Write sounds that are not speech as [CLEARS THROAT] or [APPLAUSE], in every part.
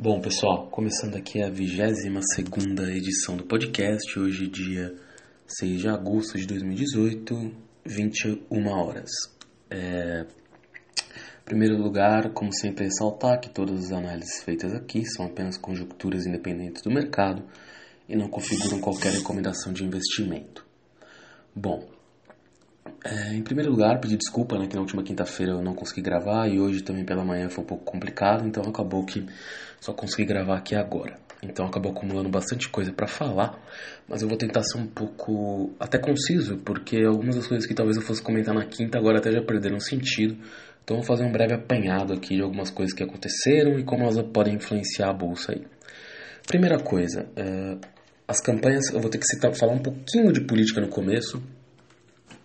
Bom, pessoal, começando aqui a 22 edição do podcast, hoje dia 6 de agosto de 2018, 21 horas. É... Em primeiro lugar, como sempre, ressaltar que todas as análises feitas aqui são apenas conjecturas independentes do mercado e não configuram qualquer recomendação de investimento. Bom, é, em primeiro lugar, pedir desculpa, né, que na última quinta-feira eu não consegui gravar e hoje também pela manhã foi um pouco complicado, então acabou que só consegui gravar aqui agora. Então acabou acumulando bastante coisa para falar, mas eu vou tentar ser um pouco até conciso, porque algumas das coisas que talvez eu fosse comentar na quinta agora até já perderam sentido. Então vou fazer um breve apanhado aqui de algumas coisas que aconteceram e como elas podem influenciar a bolsa aí. Primeira coisa, é, as campanhas, eu vou ter que citar, falar um pouquinho de política no começo,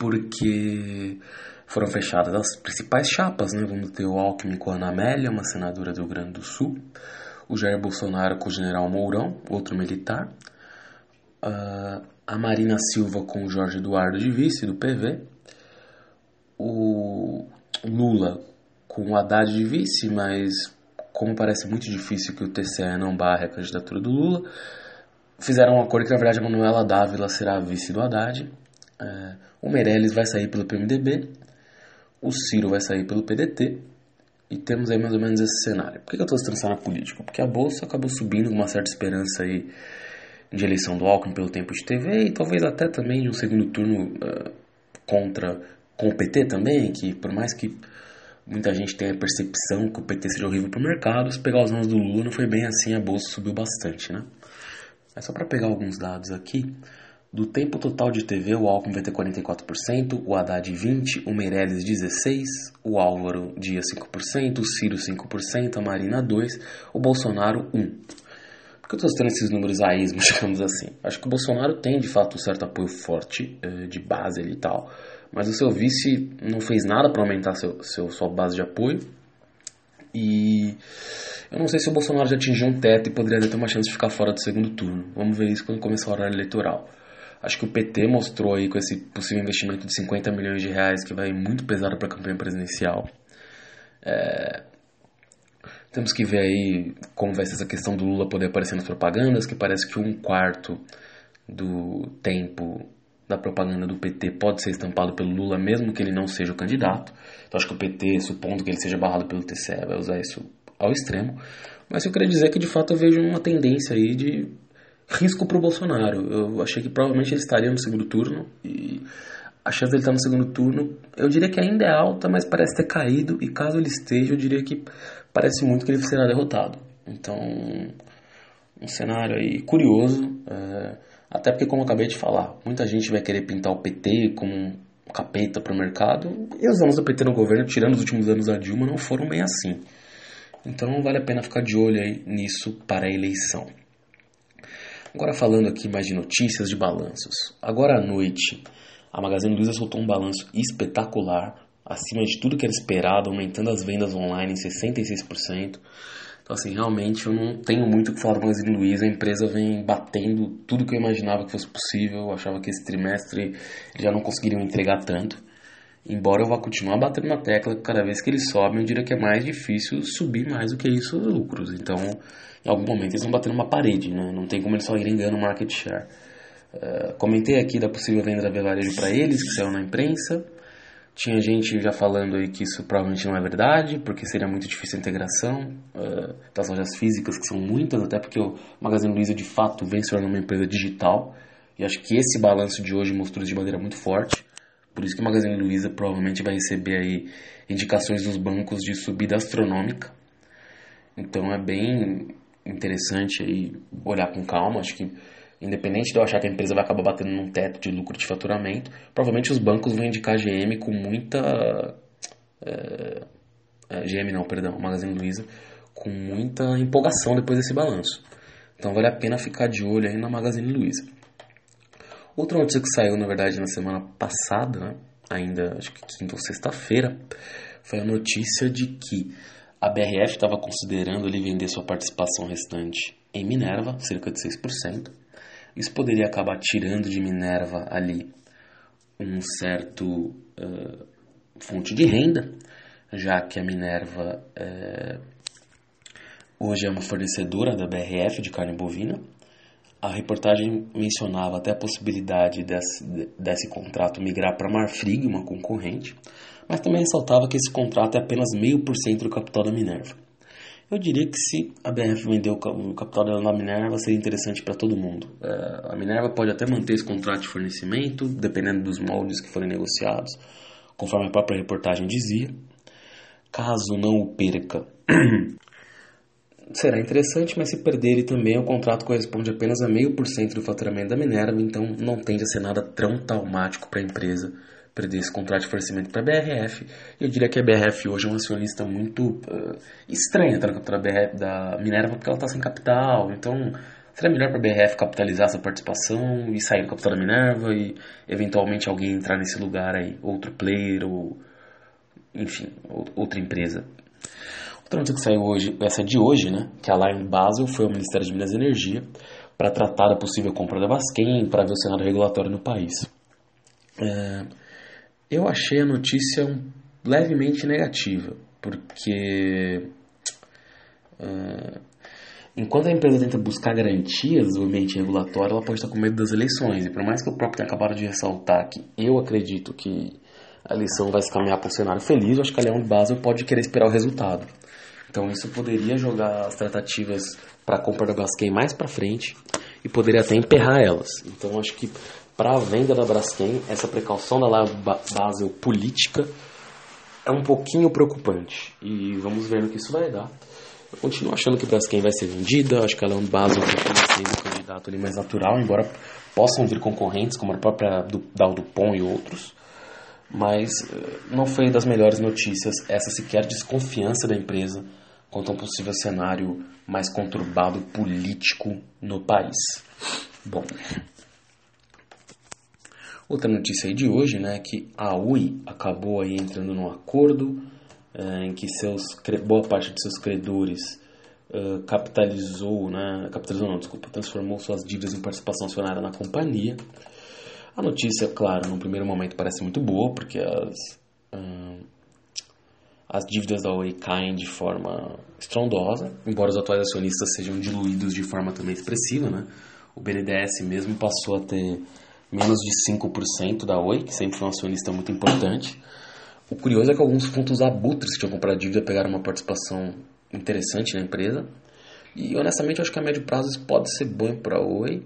porque foram fechadas as principais chapas, né? Vamos ter o Alckmin com a Ana Amélia, uma senadora do Rio Grande do Sul, o Jair Bolsonaro com o General Mourão, outro militar, a Marina Silva com o Jorge Eduardo de vice, do PV, o Lula com o Haddad de vice, mas como parece muito difícil que o TCE não barre a candidatura do Lula, fizeram um acordo que na verdade a Manuela Dávila será a vice do Haddad, é, o Meirelles vai sair pelo PMDB, o Ciro vai sair pelo PDT, e temos aí mais ou menos esse cenário. Por que eu estou estressando a política? Porque a Bolsa acabou subindo com uma certa esperança aí de eleição do Alckmin pelo tempo de TV e talvez até também de um segundo turno uh, contra com o PT também, que por mais que muita gente tenha a percepção que o PT seja horrível para o mercado, se pegar os nomes do Lula não foi bem assim, a Bolsa subiu bastante, né? É só para pegar alguns dados aqui. Do tempo total de TV, o Alckmin vai ter 44%, o Haddad 20%, o Meirelles 16%, o Álvaro Dias 5%, o Ciro 5%, a Marina 2%, o Bolsonaro 1%. Por que eu estou citando esses números a esmo, [LAUGHS] digamos assim? Acho que o Bolsonaro tem, de fato, um certo apoio forte, eh, de base ali e tal, mas o seu vice não fez nada para aumentar seu, seu, sua base de apoio. E eu não sei se o Bolsonaro já atingiu um teto e poderia ter uma chance de ficar fora do segundo turno. Vamos ver isso quando começar o horário eleitoral. Acho que o PT mostrou aí com esse possível investimento de 50 milhões de reais que vai muito pesado para a campanha presidencial. É... Temos que ver aí como vai ser essa questão do Lula poder aparecer nas propagandas, que parece que um quarto do tempo da propaganda do PT pode ser estampado pelo Lula, mesmo que ele não seja o candidato. Então acho que o PT, supondo que ele seja barrado pelo TCE, vai usar isso ao extremo. Mas eu queria dizer que de fato eu vejo uma tendência aí de risco para o Bolsonaro. Eu achei que provavelmente ele estaria no segundo turno e a chance dele estar no segundo turno, eu diria que ainda é alta, mas parece ter caído e caso ele esteja, eu diria que parece muito que ele será derrotado. Então, um cenário aí curioso, é, até porque como eu acabei de falar, muita gente vai querer pintar o PT como um capeta para o mercado e os anos do PT no governo, tirando os últimos anos da Dilma, não foram bem assim. Então vale a pena ficar de olho aí nisso para a eleição. Agora falando aqui mais de notícias de balanços. Agora à noite, a Magazine Luiza soltou um balanço espetacular, acima de tudo que era esperado, aumentando as vendas online em 66%. Então, assim, realmente eu não tenho muito o que falar da Magazine Luiza. A empresa vem batendo tudo que eu imaginava que fosse possível. Eu achava que esse trimestre já não conseguiriam entregar tanto. Embora eu vá continuar batendo na tecla, cada vez que eles sobem, eu diria que é mais difícil subir mais do que isso os lucros. Então, em algum momento eles vão bater numa parede, né? Não tem como eles só irem ganhando market share. Uh, comentei aqui da possível venda da Belarejo para eles, que saiu na imprensa. Tinha gente já falando aí que isso provavelmente não é verdade, porque seria muito difícil a integração uh, das lojas físicas, que são muitas, até porque o Magazine Luiza de fato vem se tornando uma empresa digital. E acho que esse balanço de hoje mostrou de maneira muito forte. Por isso que o Magazine Luiza provavelmente vai receber aí indicações dos bancos de subida astronômica. Então é bem interessante aí olhar com calma. Acho que, independente de eu achar que a empresa vai acabar batendo num teto de lucro de faturamento, provavelmente os bancos vão indicar GM com muita. É, é, GM não, perdão, Magazine Luiza, com muita empolgação depois desse balanço. Então vale a pena ficar de olho aí na Magazine Luiza. Outra notícia que saiu, na verdade, na semana passada, né? ainda acho que quinta ou sexta-feira, foi a notícia de que a BRF estava considerando ali vender sua participação restante em Minerva, cerca de 6%. Isso poderia acabar tirando de Minerva ali um certo uh, fonte de renda, já que a Minerva uh, hoje é uma fornecedora da BRF de carne bovina. A reportagem mencionava até a possibilidade desse, desse contrato migrar para Marfrig, uma concorrente, mas também ressaltava que esse contrato é apenas meio por cento do capital da Minerva. Eu diria que se a BRF vender o capital dela na Minerva, seria interessante para todo mundo. É, a Minerva pode até manter esse contrato de fornecimento, dependendo dos moldes que forem negociados, conforme a própria reportagem dizia. Caso não o perca, [CLEARS THROAT] será interessante, mas se perder ele também, o contrato corresponde apenas a meio por cento do faturamento da Minerva, então não tende a ser nada tão traumático para a empresa perder esse contrato de fornecimento para a BRF. Eu diria que a BRF hoje é uma acionista muito uh, estranha tá, na da Minerva, porque ela está sem capital. Então, seria melhor para a BRF capitalizar essa participação e sair do capital da Minerva e eventualmente alguém entrar nesse lugar aí, outro player ou, enfim, outra empresa. Notícia que saiu hoje, essa de hoje, né, que a Lion Basel foi ao Ministério de Minas e Energia para tratar da possível compra da Basquem, para ver o cenário regulatório no país. É, eu achei a notícia um, levemente negativa, porque uh, enquanto a empresa tenta buscar garantias do ambiente regulatório, ela pode estar com medo das eleições. E por mais que o próprio tenha acabado de ressaltar que eu acredito que a eleição vai se caminhar para um cenário feliz, eu acho que a Leão Basel pode querer esperar o resultado. Então isso poderia jogar as tratativas para a compra da Braskem mais para frente e poderia até emperrar elas. Então acho que para a venda da Braskem, essa precaução da Basel política é um pouquinho preocupante. E vamos ver no que isso vai dar. Eu continuo achando que Braskem vai ser vendida, acho que ela é um continua sendo o candidato ali mais natural, embora possam vir concorrentes, como a própria Dal Dupont e outros. Mas eh, não foi das melhores notícias essa sequer desconfiança da empresa quanto um possível cenário mais conturbado político no país. Bom, Outra notícia aí de hoje, né, que a UI acabou aí entrando num acordo é, em que seus, boa parte de seus credores uh, capitalizou, né, capitalizou não, desculpa, transformou suas dívidas em participação acionária na companhia. A notícia, claro, no primeiro momento parece muito boa, porque as, as dívidas da Oi caem de forma estrondosa, embora os atuais acionistas sejam diluídos de forma também expressiva, né? O BNDES mesmo passou a ter menos de 5% da Oi, que sempre foi um acionista muito importante. O curioso é que alguns fundos abutres que tinham comprado dívida pegaram uma participação interessante na empresa. E honestamente eu acho que a médio prazo isso pode ser bom para a Oi,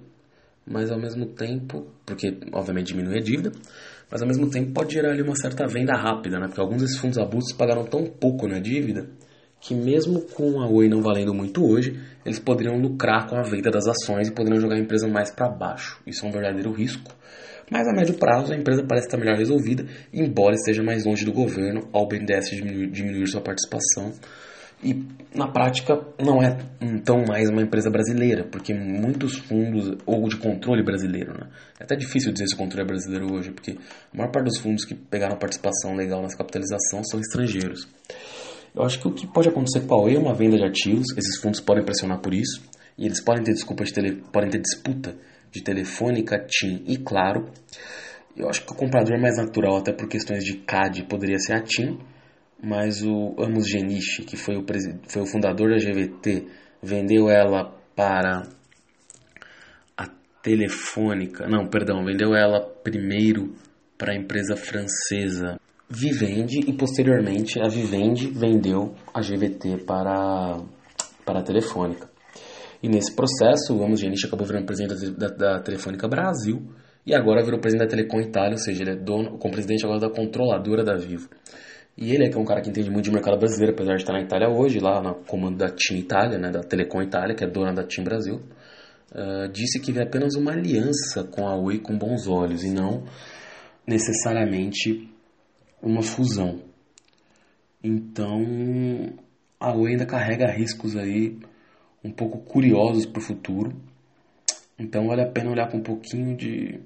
mas ao mesmo tempo, porque obviamente diminui a dívida, mas ao mesmo tempo pode gerar ali uma certa venda rápida, né? Porque alguns desses fundos abutres pagaram tão pouco na dívida que mesmo com a Oi não valendo muito hoje, eles poderiam lucrar com a venda das ações e poderiam jogar a empresa mais para baixo. Isso é um verdadeiro risco. Mas a médio prazo a empresa parece estar melhor resolvida, embora esteja mais longe do governo ao BNDES diminuir, diminuir sua participação. E na prática não é tão mais uma empresa brasileira, porque muitos fundos, ou de controle brasileiro, né? É até difícil dizer se o controle é brasileiro hoje, porque a maior parte dos fundos que pegaram participação legal nessa capitalização são estrangeiros. Eu acho que o que pode acontecer com a Oi é uma venda de ativos, esses fundos podem pressionar por isso, e eles podem ter desculpa de tele, podem ter disputa de Telefônica, TIM e Claro. Eu acho que o comprador mais natural, até por questões de CAD, poderia ser a TIM, mas o Amos Geniche, que foi o, foi o fundador da GVT, vendeu ela para a Telefônica, não, perdão, vendeu ela primeiro para a empresa francesa Vivendi e posteriormente a Vivendi vendeu a GVT para, para a Telefônica. E nesse processo, o Amos Geniche acabou virando presidente da, da, Telefônica Brasil e agora virou presidente da Telecom Itália, ou seja, ele é dono, com presidente agora da controladora da Vivo. E ele é que é um cara que entende muito de mercado brasileiro, apesar de estar na Itália hoje, lá no comando da TIM Itália, né, da Telecom Itália, que é dona da TIM Brasil, uh, disse que vê apenas uma aliança com a Oi com bons olhos e não necessariamente uma fusão. Então, a Oi ainda carrega riscos aí um pouco curiosos para o futuro. Então, vale a pena olhar com um pouquinho de,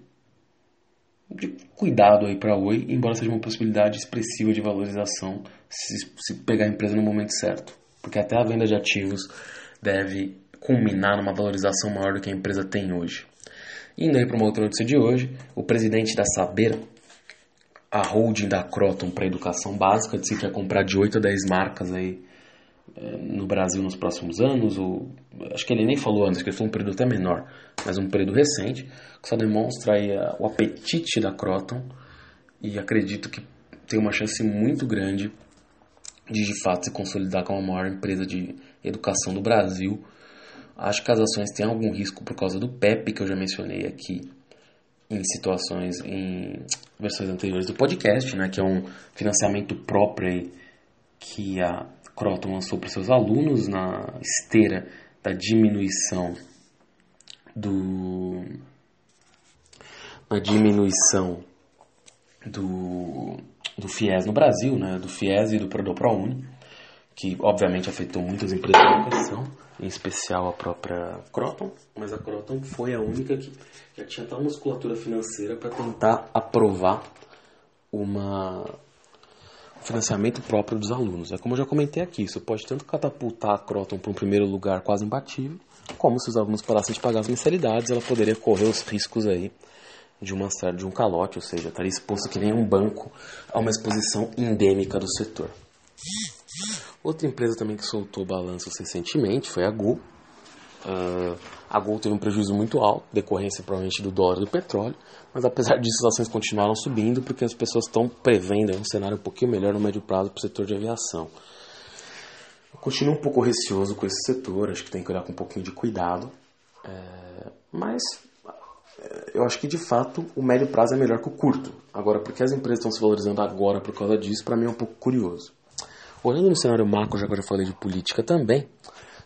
de cuidado aí para a Oi, embora seja uma possibilidade expressiva de valorização se, se pegar a empresa no momento certo. Porque até a venda de ativos deve culminar numa valorização maior do que a empresa tem hoje. Indo aí para uma outra notícia de hoje, o presidente da Saber a holding da Croton para educação básica, disse que ia comprar de 8 a 10 marcas aí no Brasil nos próximos anos, ou acho que ele nem falou antes, que foi um período até menor, mas um período recente, que só demonstra a, o apetite da Croton e acredito que tem uma chance muito grande de de fato se consolidar como a maior empresa de educação do Brasil. Acho que as ações têm algum risco por causa do PEP que eu já mencionei aqui em situações, em versões anteriores do podcast, né, que é um financiamento próprio que a Croton lançou para seus alunos na esteira da diminuição do na diminuição do, do FIES no Brasil, né, do FIES e do do ProUni, que obviamente afetou muitas empresas de educação, em especial a própria Croton, mas a Croton foi a única que já tinha tal musculatura financeira para tentar aprovar uma um financiamento próprio dos alunos. É como eu já comentei aqui, isso pode tanto catapultar a Croton para um primeiro lugar quase imbatível, como se os alunos parassem de pagar as mensalidades, ela poderia correr os riscos aí de uma de um calote, ou seja, estaria exposto que nem um banco a uma exposição endêmica do setor. Outra empresa também que soltou balanços recentemente foi a Gol. Uh, a Gol teve um prejuízo muito alto, decorrência provavelmente do dólar e do petróleo, mas apesar disso as ações continuaram subindo porque as pessoas estão prevendo um cenário um pouquinho melhor no médio prazo para o setor de aviação. Eu continuo um pouco receoso com esse setor, acho que tem que olhar com um pouquinho de cuidado, é, mas eu acho que de fato o médio prazo é melhor que o curto. Agora, porque as empresas estão se valorizando agora por causa disso, para mim é um pouco curioso. Olhando no cenário macro, já que eu já falei de política também,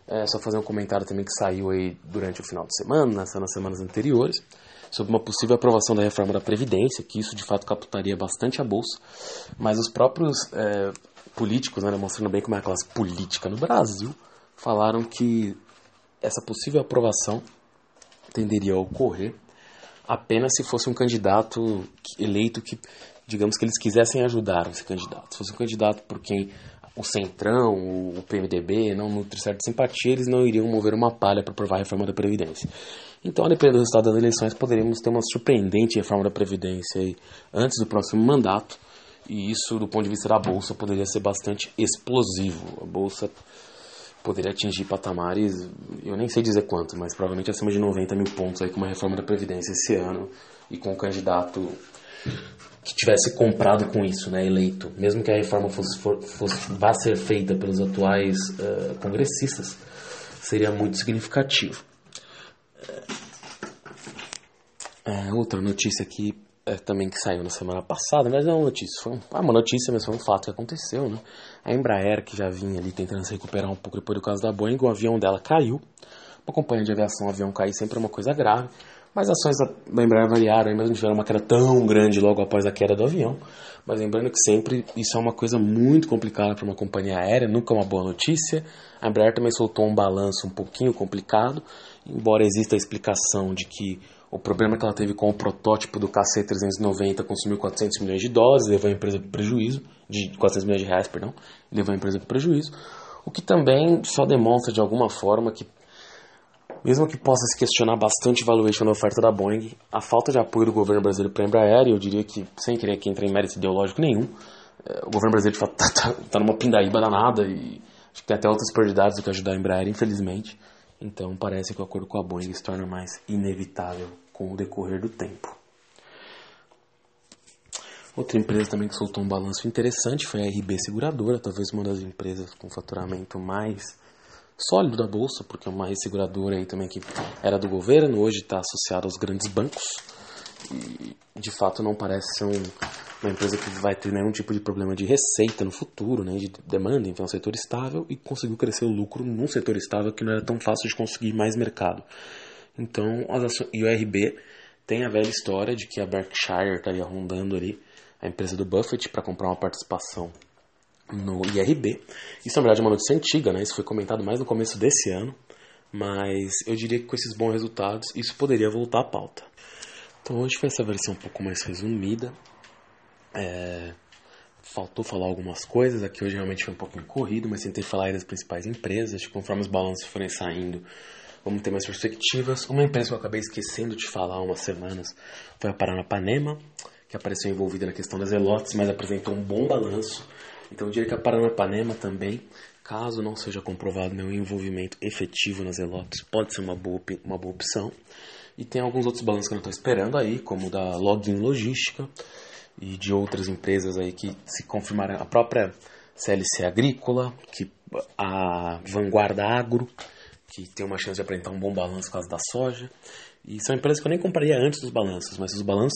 é só fazer um comentário também que saiu aí durante o final de semana, nas, nas semanas anteriores, sobre uma possível aprovação da reforma da Previdência, que isso de fato captaria bastante a Bolsa, mas os próprios é, políticos, né, demonstrando bem como é a classe política no Brasil, falaram que essa possível aprovação tenderia a ocorrer apenas se fosse um candidato eleito que, digamos que eles quisessem ajudar esse candidato. Se fosse um candidato por quem o Centrão, o PMDB não nutre certa simpatia, eles não iriam mover uma palha para aprovar a reforma da Previdência. Então, a depender do resultado das eleições, poderíamos ter uma surpreendente reforma da Previdência aí, antes do próximo mandato, e isso, do ponto de vista da Bolsa, poderia ser bastante explosivo. A Bolsa poderia atingir patamares, eu nem sei dizer quanto, mas provavelmente acima de 90 mil pontos aí com uma reforma da Previdência esse ano e com um candidato que tivesse comprado com isso, né, eleito, mesmo que a reforma fosse, fosse vá ser feita pelos atuais uh, congressistas, seria muito significativo. É, outra notícia aqui é, também que saiu na semana passada, mas não é uma notícia, foi ah, uma notícia, mas foi um fato que aconteceu, né? A Embraer, que já vinha ali tentando se recuperar um pouco depois do caso da Boeing, o avião dela caiu. Uma companhia de aviação, o avião cair sempre é uma coisa grave, mas as ações da Embraer variaram, mesmo não tiveram uma queda tão grande logo após a queda do avião. Mas lembrando que sempre isso é uma coisa muito complicada para uma companhia aérea, nunca é uma boa notícia. A Embraer também soltou um balanço um pouquinho complicado, embora exista a explicação de que o problema que ela teve com o protótipo do KC390 consumiu 400 milhões de dólares, levou a empresa para prejuízo, de 400 milhões de reais, perdão, levou a empresa para prejuízo, o que também só demonstra de alguma forma que, mesmo que possa se questionar bastante a valuation da oferta da Boeing, a falta de apoio do governo brasileiro para a Embraer, eu diria que, sem querer que entre em mérito ideológico nenhum, eh, o governo brasileiro está [LAUGHS] tá, tá numa pindaíba danada e acho que tem até outras prioridades do que ajudar a Embraer, infelizmente. Então parece que o acordo com a Boeing se torna mais inevitável com o decorrer do tempo. Outra empresa também que soltou um balanço interessante foi a RB Seguradora, talvez uma das empresas com faturamento mais sólido da bolsa, porque é uma seguradora aí também que era do governo, hoje está associada aos grandes bancos. E de fato não parece ser um, uma empresa que vai ter nenhum tipo de problema de receita no futuro, né, de demanda, então é um setor estável e conseguiu crescer o lucro num setor estável que não era tão fácil de conseguir mais mercado. Então, as ações, e o RB tem a velha história de que a Berkshire estaria rondando ali a empresa do Buffett para comprar uma participação no IRB. Isso, na verdade, é uma notícia antiga, né? Isso foi comentado mais no começo desse ano, mas eu diria que com esses bons resultados, isso poderia voltar à pauta. Então, hoje foi essa versão um pouco mais resumida. É... Faltou falar algumas coisas, aqui hoje realmente foi um pouquinho corrido, mas tentei falar das principais empresas, conforme os balanços forem saindo, Vamos ter mais perspectivas. Uma empresa que eu acabei esquecendo de falar há umas semanas foi a Paranapanema, que apareceu envolvida na questão das elotes, mas apresentou um bom balanço. Então diria que a Paranapanema também Caso não seja comprovado meu envolvimento efetivo nas elotes, pode ser uma boa, uma boa opção. E tem alguns outros balanços que eu não estou esperando aí, como da Login Logística e de outras empresas aí que se confirmaram. A própria CLC Agrícola, que a Vanguarda Agro, que tem uma chance de apresentar um bom balanço por causa da soja. E são empresas que eu nem compraria antes dos balanços, mas se os balanços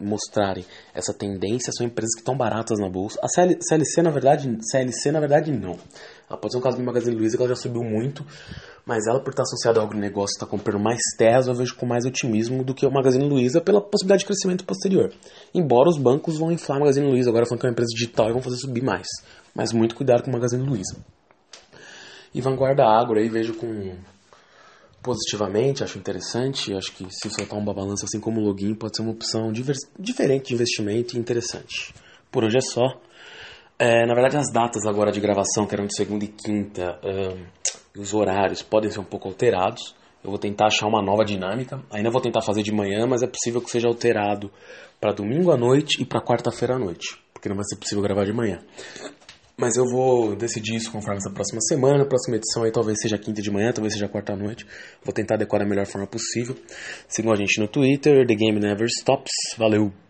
mostrarem essa tendência, são empresas que estão baratas na bolsa. A CL CLC, na verdade, CLC, na verdade, não. Ela pode ser um caso do Magazine Luiza, que ela já subiu muito, mas ela, por estar associada ao agronegócio, está comprando mais terras, eu vejo com mais otimismo do que o Magazine Luiza pela possibilidade de crescimento posterior. Embora os bancos vão inflar o Magazine Luiza, agora falando que é uma empresa digital e vão fazer subir mais. Mas muito cuidado com o Magazine Luiza. E Vanguarda Agro aí vejo com positivamente, acho interessante. Acho que se soltar uma balança assim como o login pode ser uma opção diferente de investimento e interessante. Por hoje é só. É, na verdade, as datas agora de gravação, que eram de segunda e quinta, os horários podem ser um pouco alterados. Eu vou tentar achar uma nova dinâmica. Ainda vou tentar fazer de manhã, mas é possível que seja alterado para domingo à noite e para quarta-feira à noite, porque não vai ser possível gravar de manhã. Mas eu vou decidir isso conforme essa próxima semana. A próxima edição aí talvez seja quinta de manhã, talvez seja quarta noite. Vou tentar decorar da melhor forma possível. Sigam a gente no Twitter, The Game Never Stops. Valeu!